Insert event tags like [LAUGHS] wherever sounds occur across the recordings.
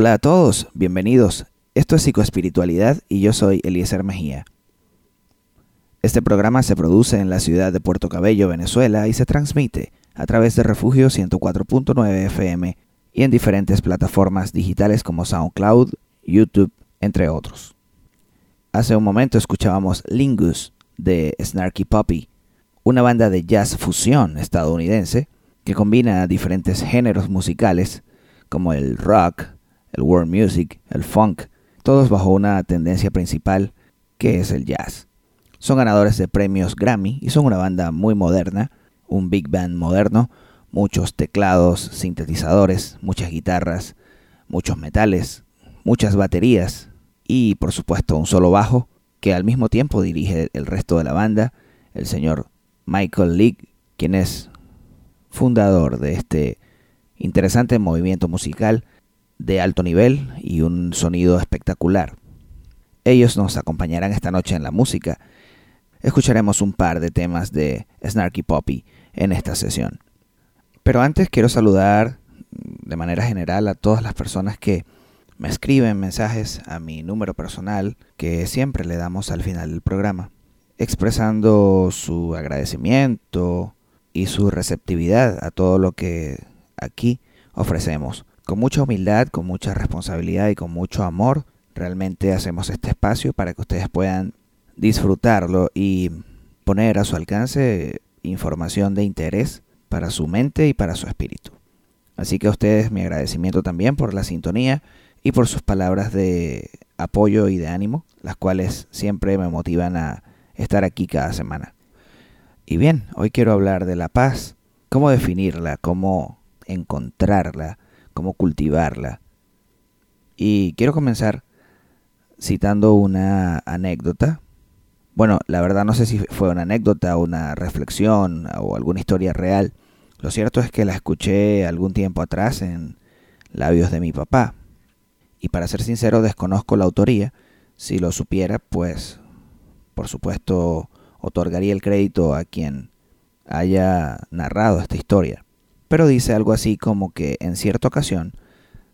Hola a todos, bienvenidos. Esto es Psicoespiritualidad y yo soy Eliezer Mejía. Este programa se produce en la ciudad de Puerto Cabello, Venezuela y se transmite a través de Refugio 104.9 FM y en diferentes plataformas digitales como SoundCloud, YouTube, entre otros. Hace un momento escuchábamos Lingus de Snarky Puppy, una banda de jazz fusión estadounidense que combina diferentes géneros musicales como el rock, el world music, el funk, todos bajo una tendencia principal que es el jazz. Son ganadores de premios Grammy y son una banda muy moderna, un big band moderno, muchos teclados, sintetizadores, muchas guitarras, muchos metales, muchas baterías y por supuesto un solo bajo que al mismo tiempo dirige el resto de la banda, el señor Michael League, quien es fundador de este interesante movimiento musical de alto nivel y un sonido espectacular. Ellos nos acompañarán esta noche en la música. Escucharemos un par de temas de Snarky Poppy en esta sesión. Pero antes quiero saludar de manera general a todas las personas que me escriben mensajes a mi número personal que siempre le damos al final del programa, expresando su agradecimiento y su receptividad a todo lo que aquí ofrecemos con mucha humildad, con mucha responsabilidad y con mucho amor, realmente hacemos este espacio para que ustedes puedan disfrutarlo y poner a su alcance información de interés para su mente y para su espíritu. Así que a ustedes mi agradecimiento también por la sintonía y por sus palabras de apoyo y de ánimo, las cuales siempre me motivan a estar aquí cada semana. Y bien, hoy quiero hablar de la paz, cómo definirla, cómo encontrarla, cómo cultivarla. Y quiero comenzar citando una anécdota. Bueno, la verdad no sé si fue una anécdota, una reflexión o alguna historia real. Lo cierto es que la escuché algún tiempo atrás en labios de mi papá. Y para ser sincero desconozco la autoría. Si lo supiera, pues por supuesto otorgaría el crédito a quien haya narrado esta historia pero dice algo así como que en cierta ocasión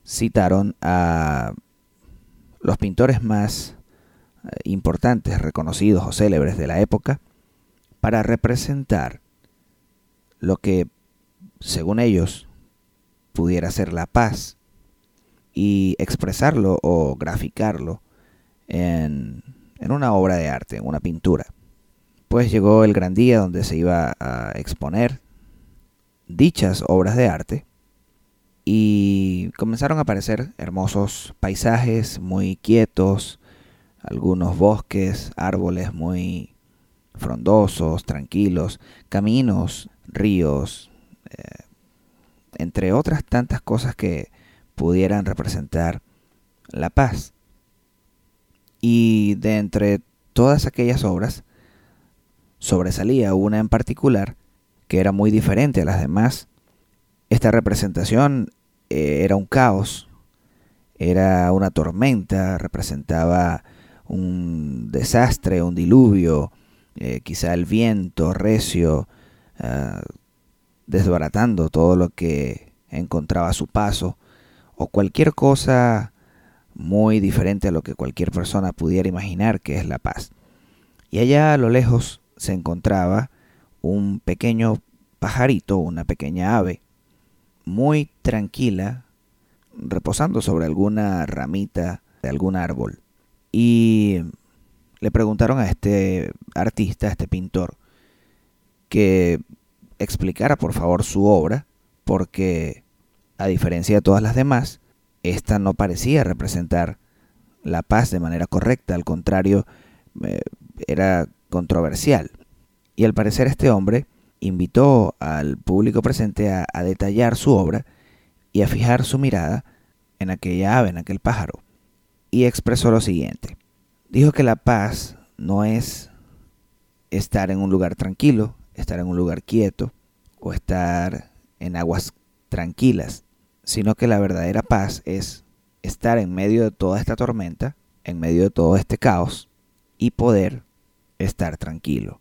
citaron a los pintores más eh, importantes, reconocidos o célebres de la época para representar lo que, según ellos, pudiera ser la paz y expresarlo o graficarlo en, en una obra de arte, en una pintura. Pues llegó el gran día donde se iba a exponer dichas obras de arte y comenzaron a aparecer hermosos paisajes muy quietos, algunos bosques, árboles muy frondosos, tranquilos, caminos, ríos, eh, entre otras tantas cosas que pudieran representar la paz. Y de entre todas aquellas obras, sobresalía una en particular que era muy diferente a las demás. Esta representación eh, era un caos, era una tormenta, representaba un desastre, un diluvio, eh, quizá el viento recio, ah, desbaratando todo lo que encontraba a su paso, o cualquier cosa muy diferente a lo que cualquier persona pudiera imaginar que es la paz. Y allá a lo lejos se encontraba un pequeño pajarito, una pequeña ave, muy tranquila, reposando sobre alguna ramita de algún árbol. Y le preguntaron a este artista, a este pintor, que explicara por favor su obra, porque a diferencia de todas las demás, esta no parecía representar la paz de manera correcta, al contrario, eh, era controversial. Y al parecer este hombre invitó al público presente a, detallar su obra y a fijar su mirada en aquella ave, en aquel pájaro. Y expresó lo siguiente. Dijo que la paz no es estar en un lugar tranquilo, estar en un lugar quieto o estar en aguas tranquilas, sino que la verdadera paz es estar en medio de toda esta tormenta, en medio de todo este caos y poder estar tranquilo.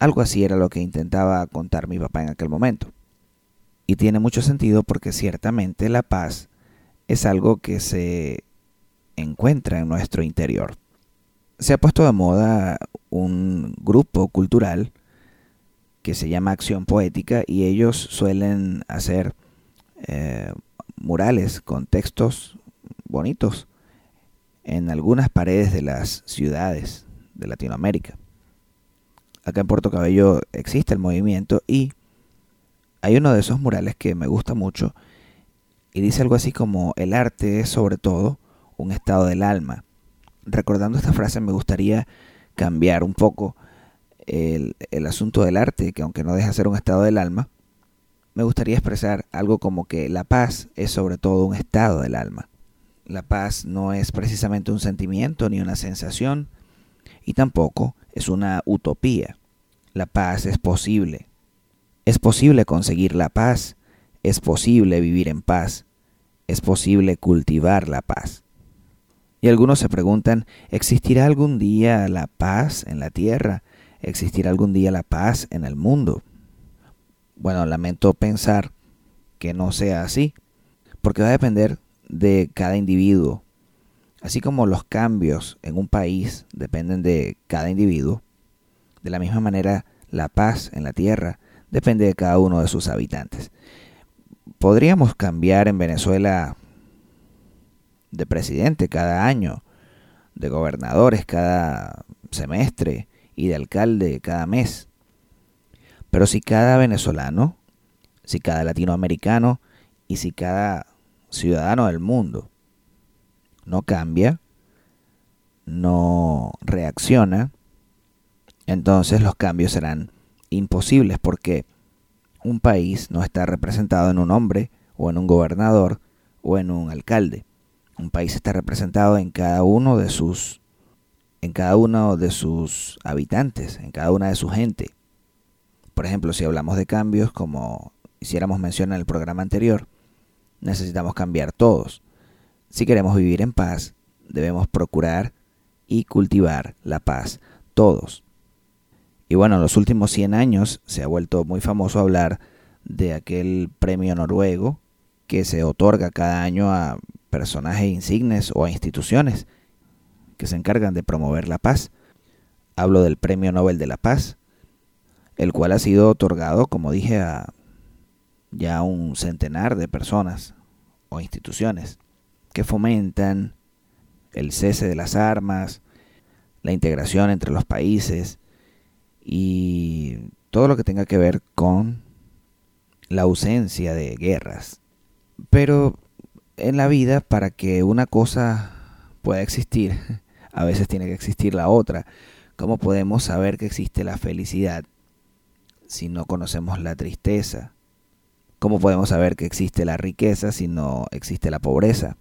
Algo así era lo que intentaba contar mi papá en aquel momento. Y tiene mucho sentido porque ciertamente la paz es algo que se encuentra en nuestro interior. Se ha puesto de moda un grupo cultural que se llama Acción Poética y ellos suelen hacer eh, murales con textos bonitos en algunas paredes de las ciudades de Latinoamérica. Acá en Puerto Cabello existe el movimiento y hay uno de esos murales que me gusta mucho y dice algo así como el arte es sobre todo un estado del alma. Recordando esta frase me gustaría cambiar un poco el, el asunto del arte, que aunque no deja ser un estado del alma, me gustaría expresar algo como que la paz es sobre todo un estado del alma. La paz no es precisamente un sentimiento ni una sensación y tampoco es una utopía. La paz es posible. Es posible conseguir la paz. Es posible vivir en paz. Es posible cultivar la paz. Y algunos se preguntan, ¿existirá algún día la paz en la tierra? ¿Existirá algún día la paz en el mundo? Bueno, lamento pensar que no sea así, porque va a depender de cada individuo. Así como los cambios en un país dependen de cada individuo, de la misma manera la paz en la tierra depende de cada uno de sus habitantes. Podríamos cambiar en Venezuela de presidente cada año, de gobernadores cada semestre y de alcalde cada mes. Pero si cada venezolano, si cada latinoamericano y si cada ciudadano del mundo no cambia, no reacciona, entonces los cambios serán imposibles porque un país no está representado en un hombre o en un gobernador o en un alcalde. Un país está representado en cada uno de sus en cada uno de sus habitantes, en cada una de su gente. Por ejemplo, si hablamos de cambios como hiciéramos mención en el programa anterior, necesitamos cambiar todos. Si queremos vivir en paz, debemos procurar y cultivar la paz todos. Y bueno, en los últimos 100 años se ha vuelto muy famoso hablar de aquel premio noruego que se otorga cada año a personajes insignes o a instituciones que se encargan de promover la paz. Hablo del Premio Nobel de la Paz, el cual ha sido otorgado, como dije, a ya un centenar de personas o instituciones que fomentan el cese de las armas, la integración entre los países y todo lo que tenga que ver con la ausencia de guerras. Pero en la vida, para que una cosa pueda existir, [LAUGHS] a veces tiene que existir la otra. ¿Cómo podemos saber que existe la felicidad si no conocemos la tristeza? ¿Cómo podemos saber que existe la riqueza si no existe la pobreza?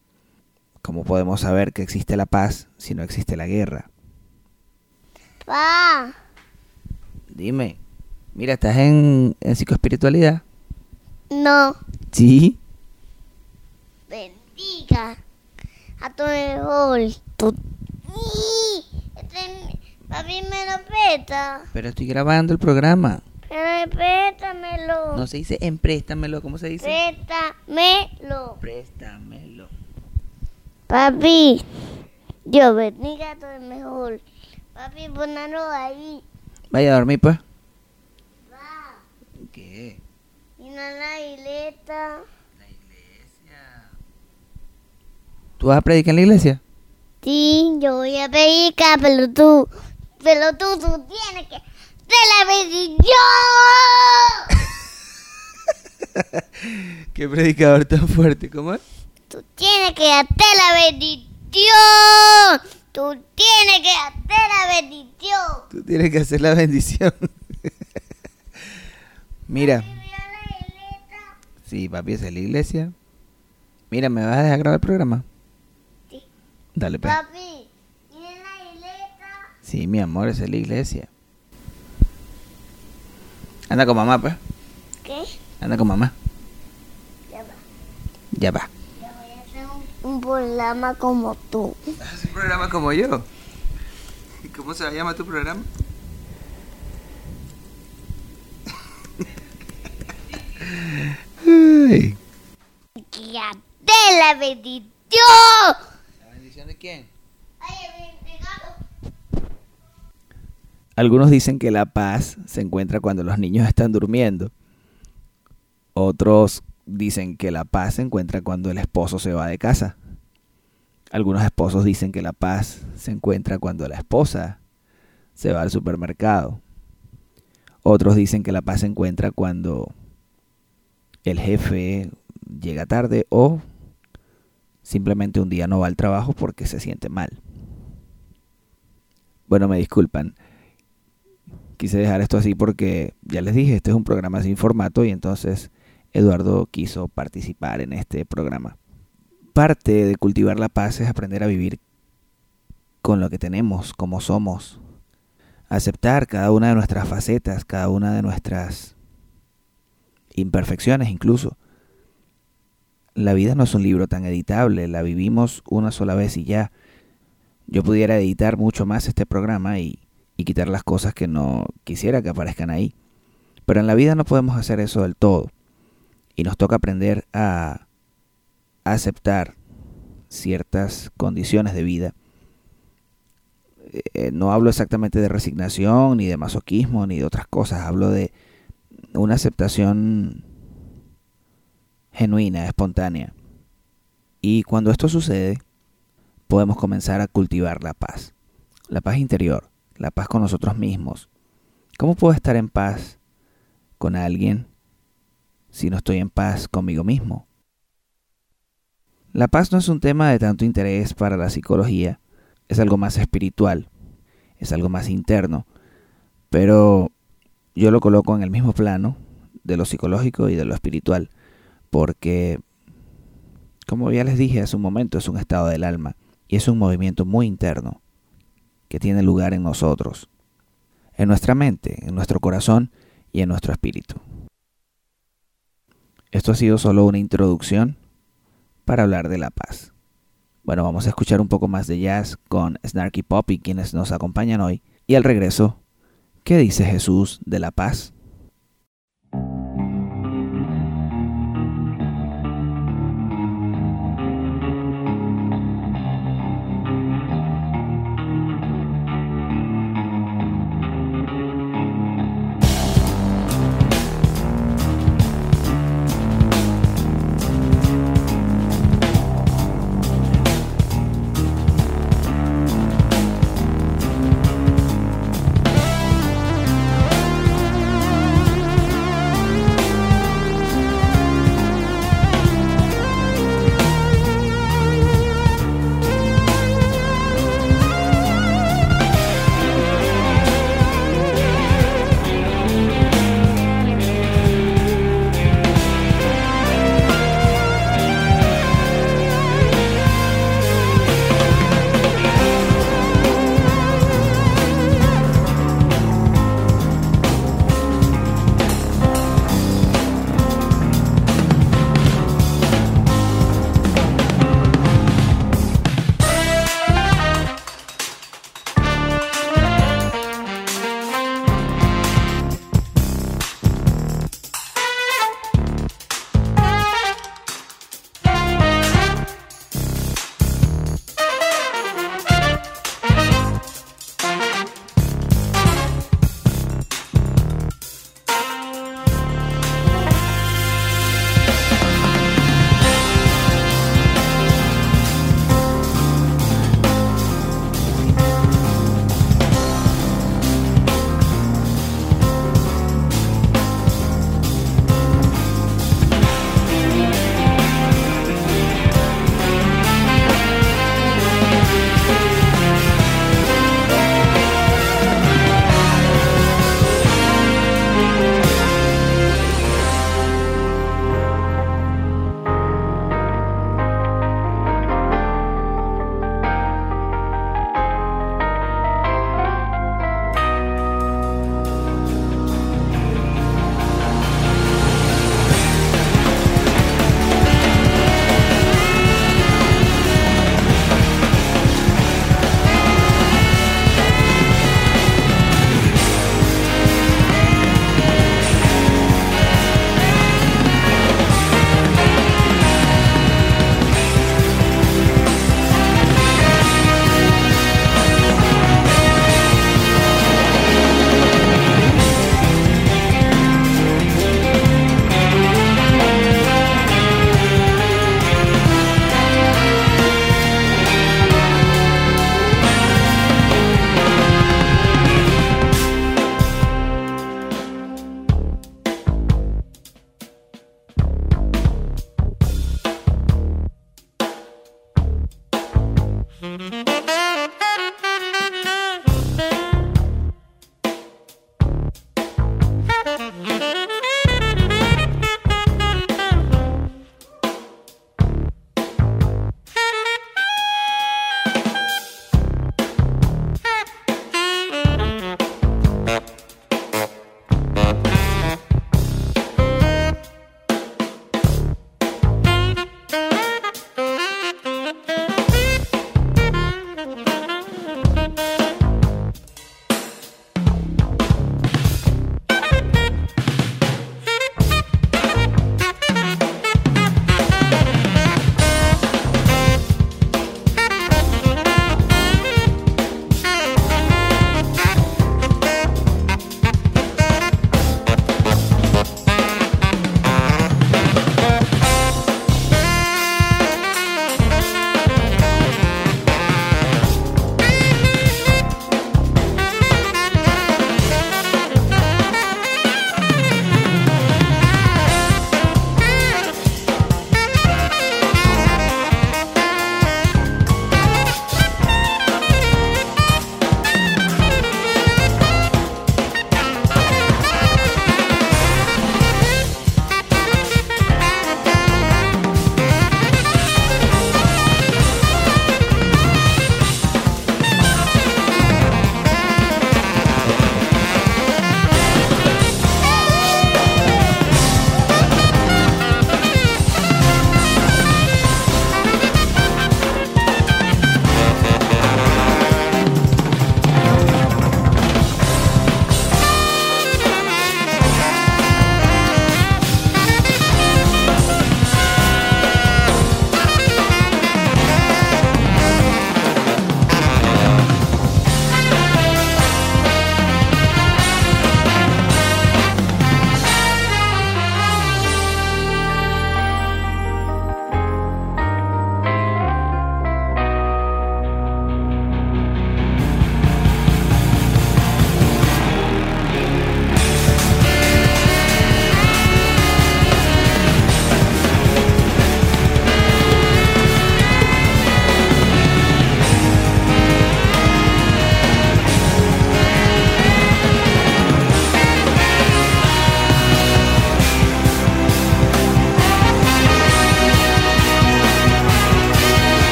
¿Cómo podemos saber que existe la paz si no existe la guerra? Pa. Dime, mira, ¿estás en, en psicoespiritualidad? No. Sí. Bendiga a tu mejor. Tu... Este, papi me lo peta. Pero estoy grabando el programa. Pero préstamelo. No se dice empréstamelo, ¿cómo se dice? Préstamelo. Préstamelo. Papi, Dios bendiga a tu mejor. Papi, ponalo ahí. Vaya a dormir, pues. Va. ¿Qué? Y no la isleta. La iglesia. ¿Tú vas a predicar en la iglesia? Sí, yo voy a predicar, pero tú, pero tú, tú tienes que de la bendición. [LAUGHS] ¿Qué predicador tan fuerte? ¿Cómo es? Tú tienes que darte la bendición. Tú tienes que darte la bendición. Tú tienes que hacer la bendición. [LAUGHS] Mira. Sí, papi, es la iglesia. Mira, ¿me vas a dejar grabar el programa? Sí. Dale, pues. Papi, mira la isleta. Sí, mi amor, es la iglesia. Anda con mamá, pues. ¿Qué? Anda con mamá. Ya va. Ya va. Un, programa como tú. ¿Haces un programa como yo? ¿Y cómo se llama tu programa? Ay. Que darte la bendición. ¿La bendición de quién? Ay. Algunos dicen que la paz se encuentra cuando los niños están durmiendo. Otros dicen que la paz se encuentra cuando el esposo se va de casa. Algunos esposos dicen que la paz se encuentra cuando la esposa se va al supermercado. Otros dicen que la paz se encuentra cuando el jefe llega tarde o simplemente un día no va al trabajo porque se siente mal. Bueno, me disculpan. Quise dejar esto así porque ya les dije, este es un programa sin formato y entonces Eduardo quiso participar en este programa. Parte de cultivar la paz es aprender a vivir con lo que tenemos, como somos. Aceptar cada una de nuestras facetas, cada una de nuestras imperfecciones incluso. La vida no es un libro tan editable, la vivimos una sola vez y ya. Yo pudiera editar mucho más este programa y, y quitar las cosas que no quisiera que aparezcan ahí. Pero en la vida no podemos hacer eso del todo. Y nos toca aprender a aceptar ciertas condiciones de vida. Eh, no hablo exactamente de resignación, ni de masoquismo, ni de otras cosas. Hablo de una aceptación genuina, espontánea. Y cuando esto sucede, podemos comenzar a cultivar la paz. La paz interior, la paz con nosotros mismos. ¿Cómo puedo estar en paz con alguien si no estoy en paz conmigo mismo? La paz no es un tema de tanto interés para la psicología, es algo más espiritual, es algo más interno, pero yo lo coloco en el mismo plano de lo psicológico y de lo espiritual, porque, como ya les dije hace un momento, es un estado del alma. Y es un movimiento muy interno que tiene lugar en nosotros, en nuestra mente, en nuestro corazón y en nuestro espíritu. Esto ha sido solo una introducción para hablar de la paz. Bueno, vamos a escuchar un poco más de jazz con Snarky Poppy, quienes nos acompañan hoy, y al regreso, ¿qué dice Jesús de la paz?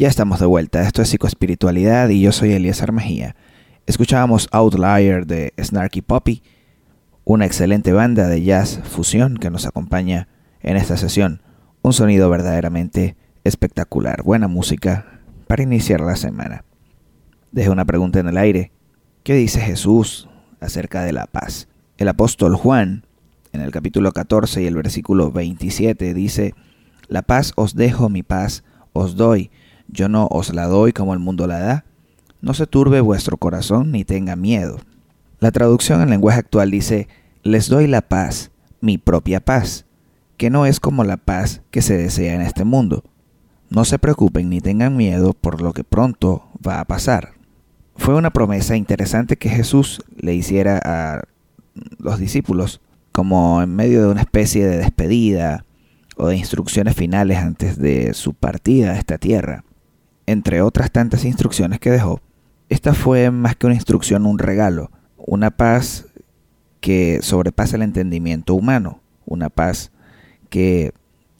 Ya estamos de vuelta, esto es Psicoespiritualidad y yo soy Eliezer Mejía. Escuchábamos Outlier de Snarky Poppy, una excelente banda de jazz fusión que nos acompaña en esta sesión. Un sonido verdaderamente espectacular, buena música para iniciar la semana. Dejo una pregunta en el aire. ¿Qué dice Jesús acerca de la paz? El apóstol Juan, en el capítulo 14 y el versículo 27, dice, La paz os dejo, mi paz os doy yo no os la doy como el mundo la da. No se turbe vuestro corazón ni tenga miedo. La traducción en lenguaje actual dice, les doy la paz, mi propia paz, que no es como la paz que se desea en este mundo. No se preocupen ni tengan miedo por lo que pronto va a pasar. Fue una promesa interesante que Jesús le hiciera a los discípulos, como en medio de una especie de despedida o de instrucciones finales antes de su partida a esta tierra entre otras tantas instrucciones que dejó, esta fue más que una instrucción, un regalo, una paz que sobrepasa el entendimiento humano, una paz que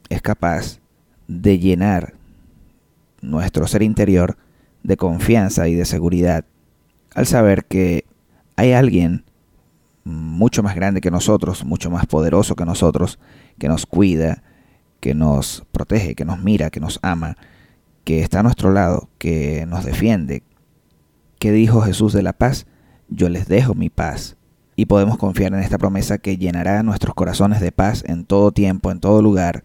es capaz de llenar nuestro ser interior de confianza y de seguridad al saber que hay alguien mucho más grande que nosotros, mucho más poderoso que nosotros, que nos cuida, que nos protege, que nos mira, que nos ama, que está a nuestro lado, que nos defiende. ¿Qué dijo Jesús de la paz? Yo les dejo mi paz. Y podemos confiar en esta promesa que llenará nuestros corazones de paz en todo tiempo, en todo lugar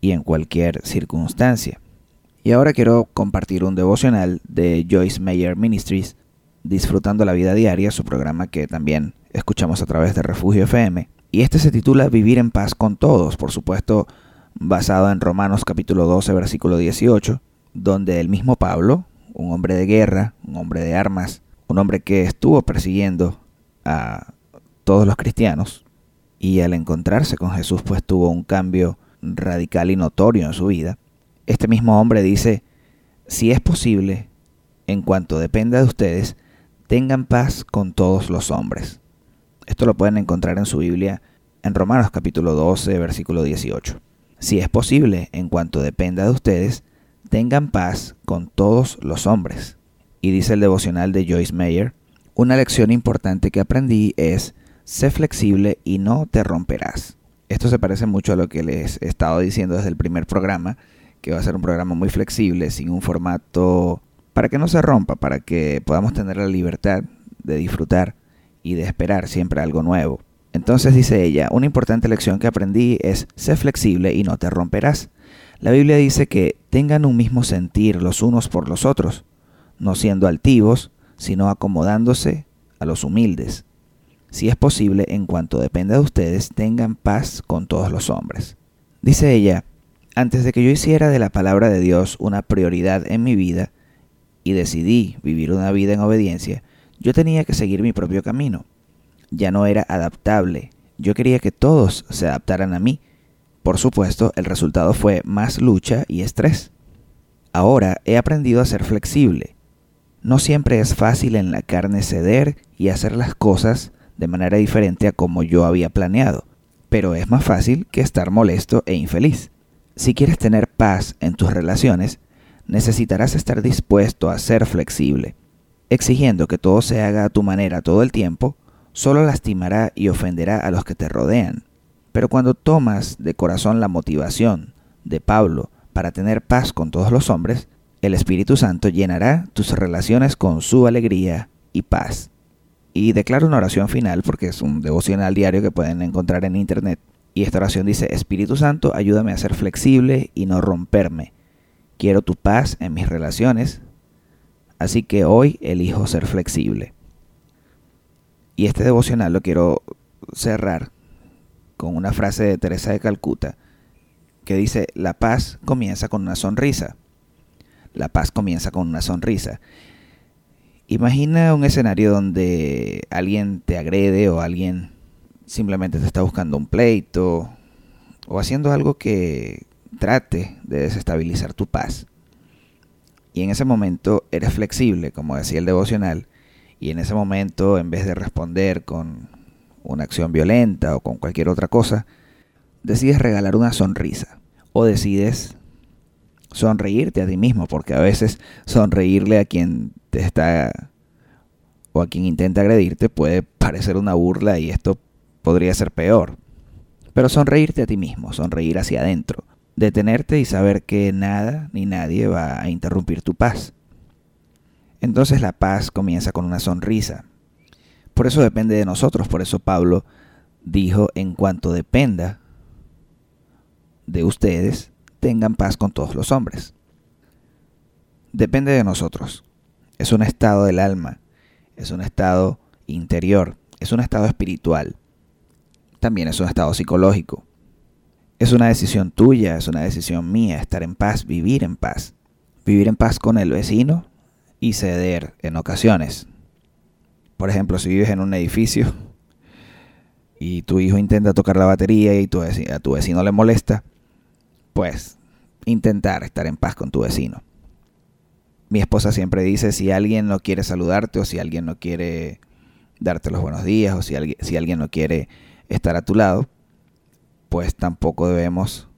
y en cualquier circunstancia. Y ahora quiero compartir un devocional de Joyce Meyer Ministries, Disfrutando la Vida Diaria, su programa que también escuchamos a través de Refugio FM. Y este se titula Vivir en paz con todos, por supuesto, basado en Romanos capítulo 12, versículo 18, donde el mismo Pablo, un hombre de guerra, un hombre de armas, un hombre que estuvo persiguiendo a todos los cristianos, y al encontrarse con Jesús pues tuvo un cambio radical y notorio en su vida, este mismo hombre dice, si es posible, en cuanto dependa de ustedes, tengan paz con todos los hombres. Esto lo pueden encontrar en su Biblia en Romanos capítulo 12, versículo 18. Si es posible, en cuanto dependa de ustedes, tengan paz con todos los hombres. Y dice el devocional de Joyce Meyer, una lección importante que aprendí es, sé flexible y no te romperás. Esto se parece mucho a lo que les he estado diciendo desde el primer programa, que va a ser un programa muy flexible, sin un formato para que no se rompa, para que podamos tener la libertad de disfrutar y de esperar siempre algo nuevo. Entonces dice ella, una importante lección que aprendí es, sé flexible y no te romperás. La Biblia dice que tengan un mismo sentir los unos por los otros, no siendo altivos, sino acomodándose a los humildes. Si es posible, en cuanto dependa de ustedes, tengan paz con todos los hombres. Dice ella, antes de que yo hiciera de la palabra de Dios una prioridad en mi vida y decidí vivir una vida en obediencia, yo tenía que seguir mi propio camino. Ya no era adaptable. Yo quería que todos se adaptaran a mí por supuesto, el resultado fue más lucha y estrés. Ahora he aprendido a ser flexible. No siempre es fácil en la carne ceder y hacer las cosas de manera diferente a como yo había planeado, pero es más fácil que estar molesto e infeliz. Si quieres tener paz en tus relaciones, necesitarás estar dispuesto a ser flexible. Exigiendo que todo se haga a tu manera todo el tiempo, solo lastimará y ofenderá a los que te rodean. Pero cuando tomas de corazón la motivación de Pablo para tener paz con todos los hombres, el Espíritu Santo llenará tus relaciones con su alegría y paz. Y declaro una oración final porque es un devocional diario que pueden encontrar en internet. Y esta oración dice, Espíritu Santo, ayúdame a ser flexible y no romperme. Quiero tu paz en mis relaciones, así que hoy elijo ser flexible. Y este devocional lo quiero cerrar con una frase de Teresa de Calcuta que dice, la paz comienza con una sonrisa. La paz comienza con una sonrisa. Imagina un escenario donde alguien te agrede o alguien simplemente te está buscando un pleito o haciendo algo que trate de desestabilizar tu paz. Y en ese momento eres flexible, como decía el devocional, y en ese momento en vez de responder con una acción violenta o con cualquier otra cosa, decides regalar una sonrisa o decides sonreírte a ti mismo, porque a veces sonreírle a quien te está o a quien intenta agredirte puede parecer una burla y esto podría ser peor. Pero sonreírte a ti mismo, sonreír hacia adentro, detenerte y saber que nada ni nadie va a interrumpir tu paz. Entonces la paz comienza con una sonrisa. Por eso depende de nosotros, por eso Pablo dijo, en cuanto dependa de ustedes, tengan paz con todos los hombres. Depende de nosotros. Es un estado del alma, es un estado interior, es un estado espiritual, también es un estado psicológico. Es una decisión tuya, es una decisión mía, estar en paz, vivir en paz. Vivir en paz con el vecino y ceder en ocasiones. Por ejemplo, si vives en un edificio y tu hijo intenta tocar la batería y a tu vecino le molesta, pues intentar estar en paz con tu vecino. Mi esposa siempre dice, si alguien no quiere saludarte o si alguien no quiere darte los buenos días o si alguien, si alguien no quiere estar a tu lado, pues tampoco debemos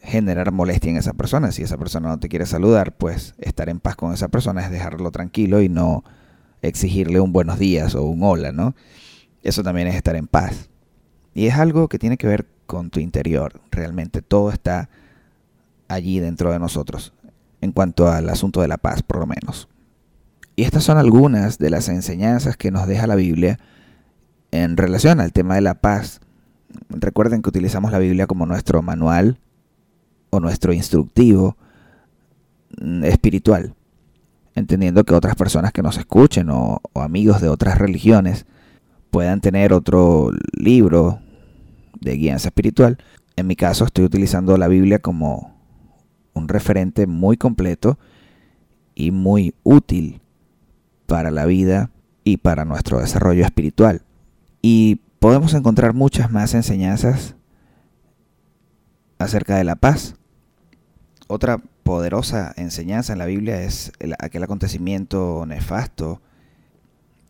generar molestia en esa persona. Si esa persona no te quiere saludar, pues estar en paz con esa persona es dejarlo tranquilo y no exigirle un buenos días o un hola, ¿no? Eso también es estar en paz. Y es algo que tiene que ver con tu interior. Realmente todo está allí dentro de nosotros, en cuanto al asunto de la paz, por lo menos. Y estas son algunas de las enseñanzas que nos deja la Biblia en relación al tema de la paz. Recuerden que utilizamos la Biblia como nuestro manual o nuestro instructivo mm, espiritual, entendiendo que otras personas que nos escuchen o, amigos de otras religiones puedan tener otro libro de guianza espiritual. En mi caso estoy utilizando la Biblia como un referente muy completo y muy útil para la vida y para nuestro desarrollo espiritual. Y podemos encontrar muchas más enseñanzas acerca de la paz. Otra poderosa enseñanza en la Biblia es aquel acontecimiento nefasto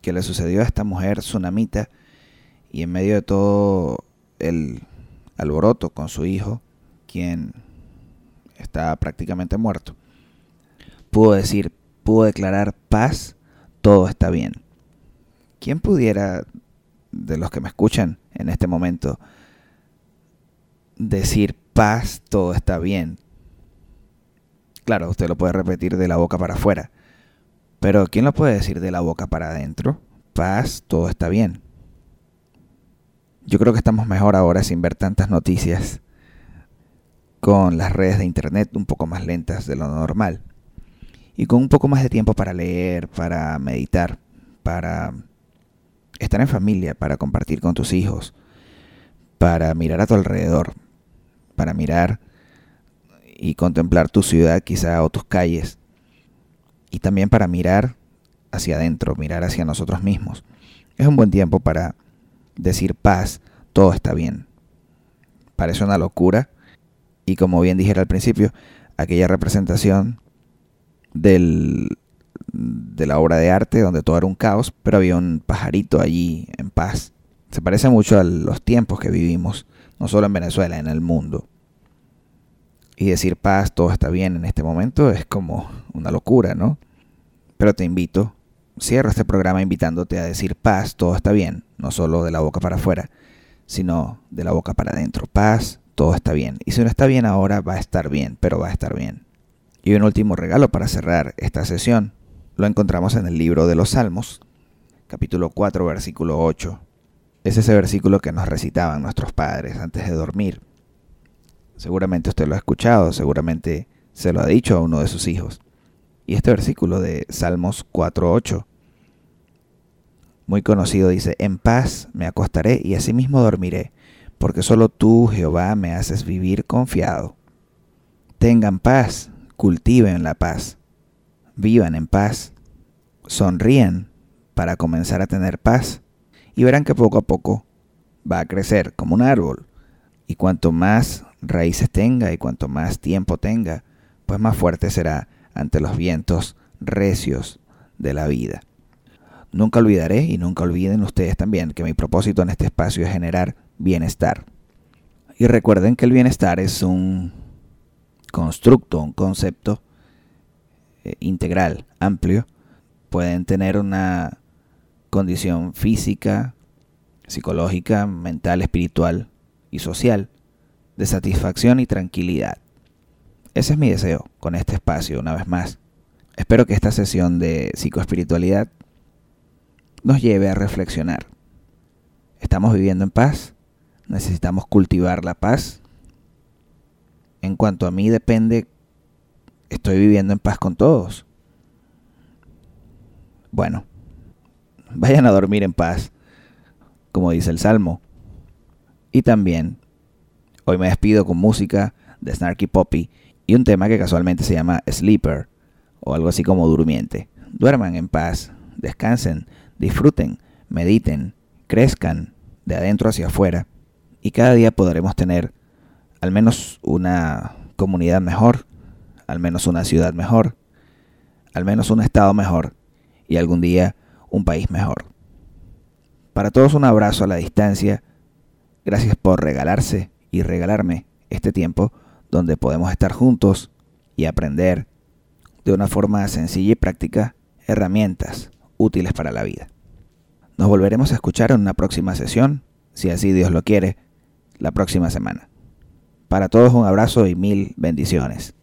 que le sucedió a esta mujer tsunamita y en medio de todo el alboroto con su hijo, quien está prácticamente muerto, pudo decir, pudo declarar paz, todo está bien. ¿Quién pudiera, de los que me escuchan en este momento, decir paz, todo está bien? Claro, usted lo puede repetir de la boca para afuera, pero ¿quién lo puede decir de la boca para adentro? Paz, todo está bien. Yo creo que estamos mejor ahora sin ver tantas noticias con las redes de internet un poco más lentas de lo normal y con un poco más de tiempo para leer, para meditar, para estar en familia, para compartir con tus hijos, para mirar a tu alrededor, para mirar y contemplar tu ciudad quizá o tus calles y también para mirar hacia adentro, mirar hacia nosotros mismos. Es un buen tiempo para decir paz, todo está bien. Parece una locura. Y como bien dijera al principio, aquella representación del, de la obra de arte donde todo era un caos, pero había un pajarito allí en paz. Se parece mucho a los tiempos que vivimos, no solo en Venezuela, en el mundo. Y decir paz, todo está bien en este momento es como una locura, ¿no? Pero te invito cierro este programa invitándote a decir paz, todo está bien, no solo de la boca para afuera, sino de la boca para adentro. Paz, todo está bien. Y si no está bien ahora, va a estar bien, pero va a estar bien. Y un último regalo para cerrar esta sesión. Lo encontramos en el libro de los Salmos, capítulo 4, versículo 8. Es ese versículo que nos recitaban nuestros padres antes de dormir. Seguramente usted lo ha escuchado, seguramente se lo ha dicho a uno de sus hijos. Y este versículo de Salmos 4.8, muy conocido, dice, En paz me acostaré y asimismo dormiré, porque solo tú, Jehová, me haces vivir confiado. Tengan paz, cultiven la paz, vivan en paz, sonríen para comenzar a tener paz, y verán que poco a poco va a crecer como un árbol. Y cuanto más raíces tenga y cuanto más tiempo tenga, pues más fuerte será ante los vientos recios de la vida. Nunca olvidaré y nunca olviden ustedes también que mi propósito en este espacio es generar bienestar. Y recuerden que el bienestar es un constructo, un concepto eh, integral, amplio, pueden tener una condición física, psicológica, mental, espiritual y social de satisfacción y tranquilidad. Ese es mi deseo con este espacio, una vez más. Espero que esta sesión de psicoespiritualidad nos lleve a reflexionar. ¿Estamos viviendo en paz? ¿Necesitamos cultivar la paz? En cuanto a mí depende, estoy viviendo en paz con todos. Bueno, vayan a dormir en paz, como dice el Salmo. Y también, hoy me despido con música de Snarky Poppy y un tema que casualmente se llama Sleeper, o algo así como durmiente. Duerman en paz, descansen, disfruten, mediten, crezcan de adentro hacia afuera, y cada día podremos tener al menos una comunidad mejor, al menos una ciudad mejor, al menos un estado mejor, y algún día un país mejor. Para todos un abrazo a la distancia, gracias por regalarse y regalarme este tiempo donde podemos estar juntos y aprender de una forma sencilla y práctica herramientas útiles para la vida. Nos volveremos a escuchar en una próxima sesión, si así Dios lo quiere, la próxima semana. Para todos un abrazo y mil bendiciones.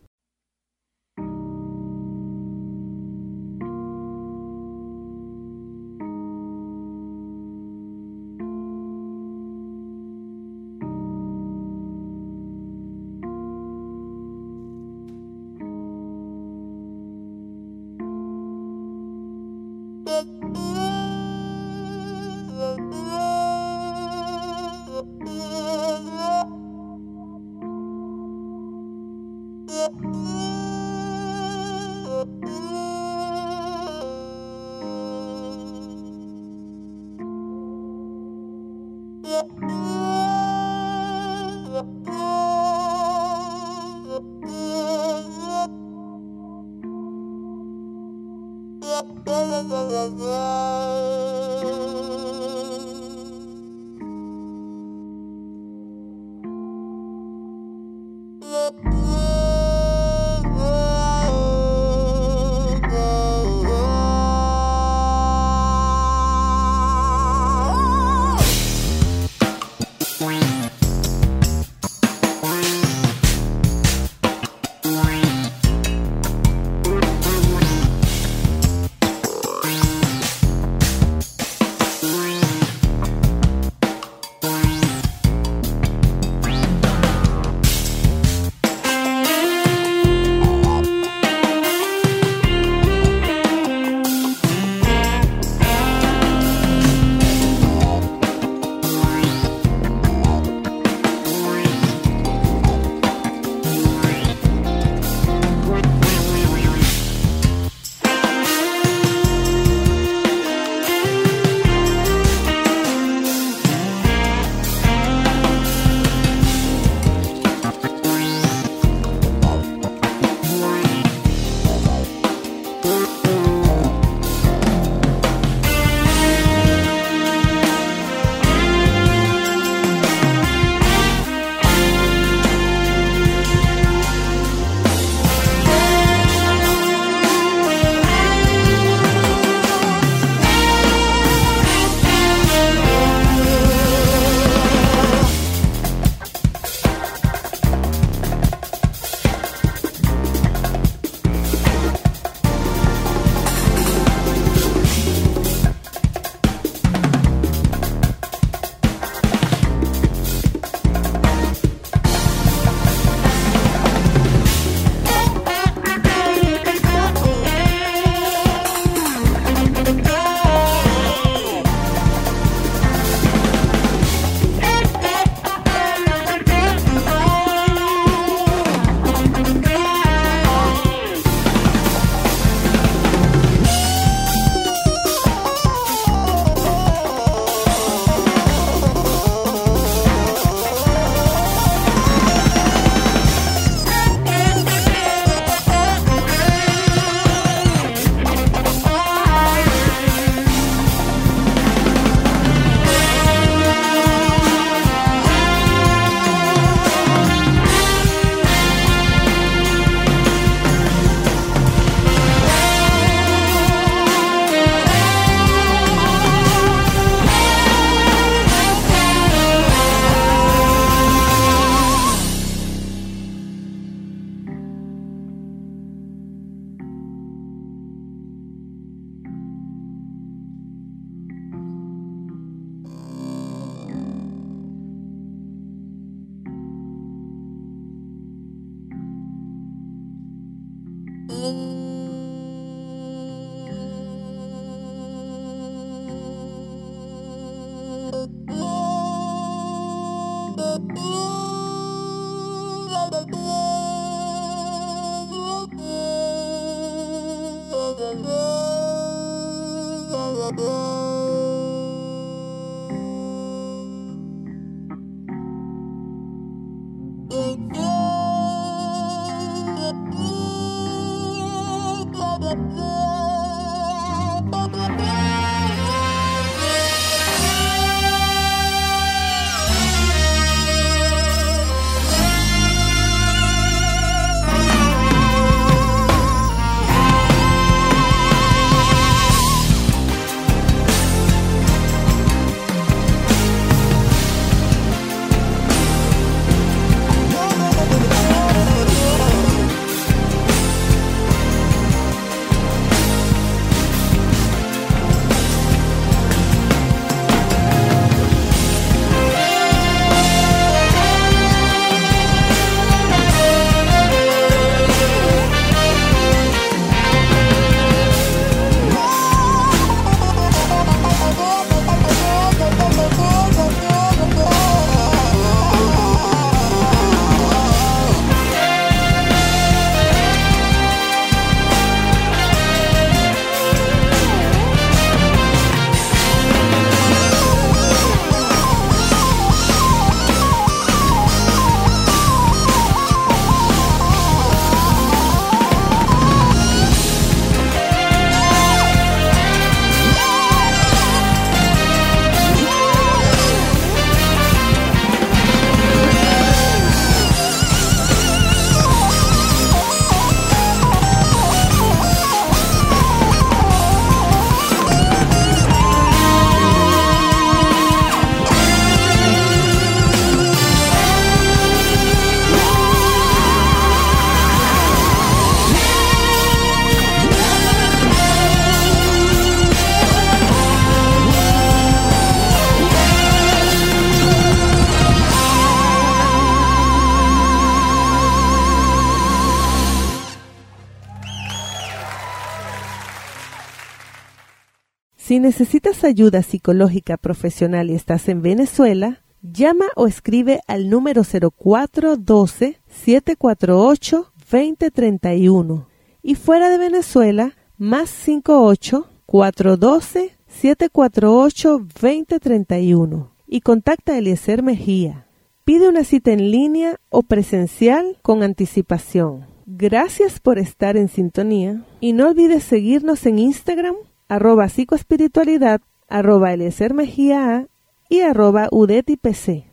Necesitas ayuda psicológica profesional y estás en Venezuela, llama o escribe al número 0412-748-2031 y fuera de Venezuela, más 58-412-748-2031 y contacta a Eliezer Mejía. Pide una cita en línea o presencial con anticipación. Gracias por estar en sintonía y no olvides seguirnos en Instagram arroba psicoespiritualidad, arroba Mejía y arroba UDETIPC.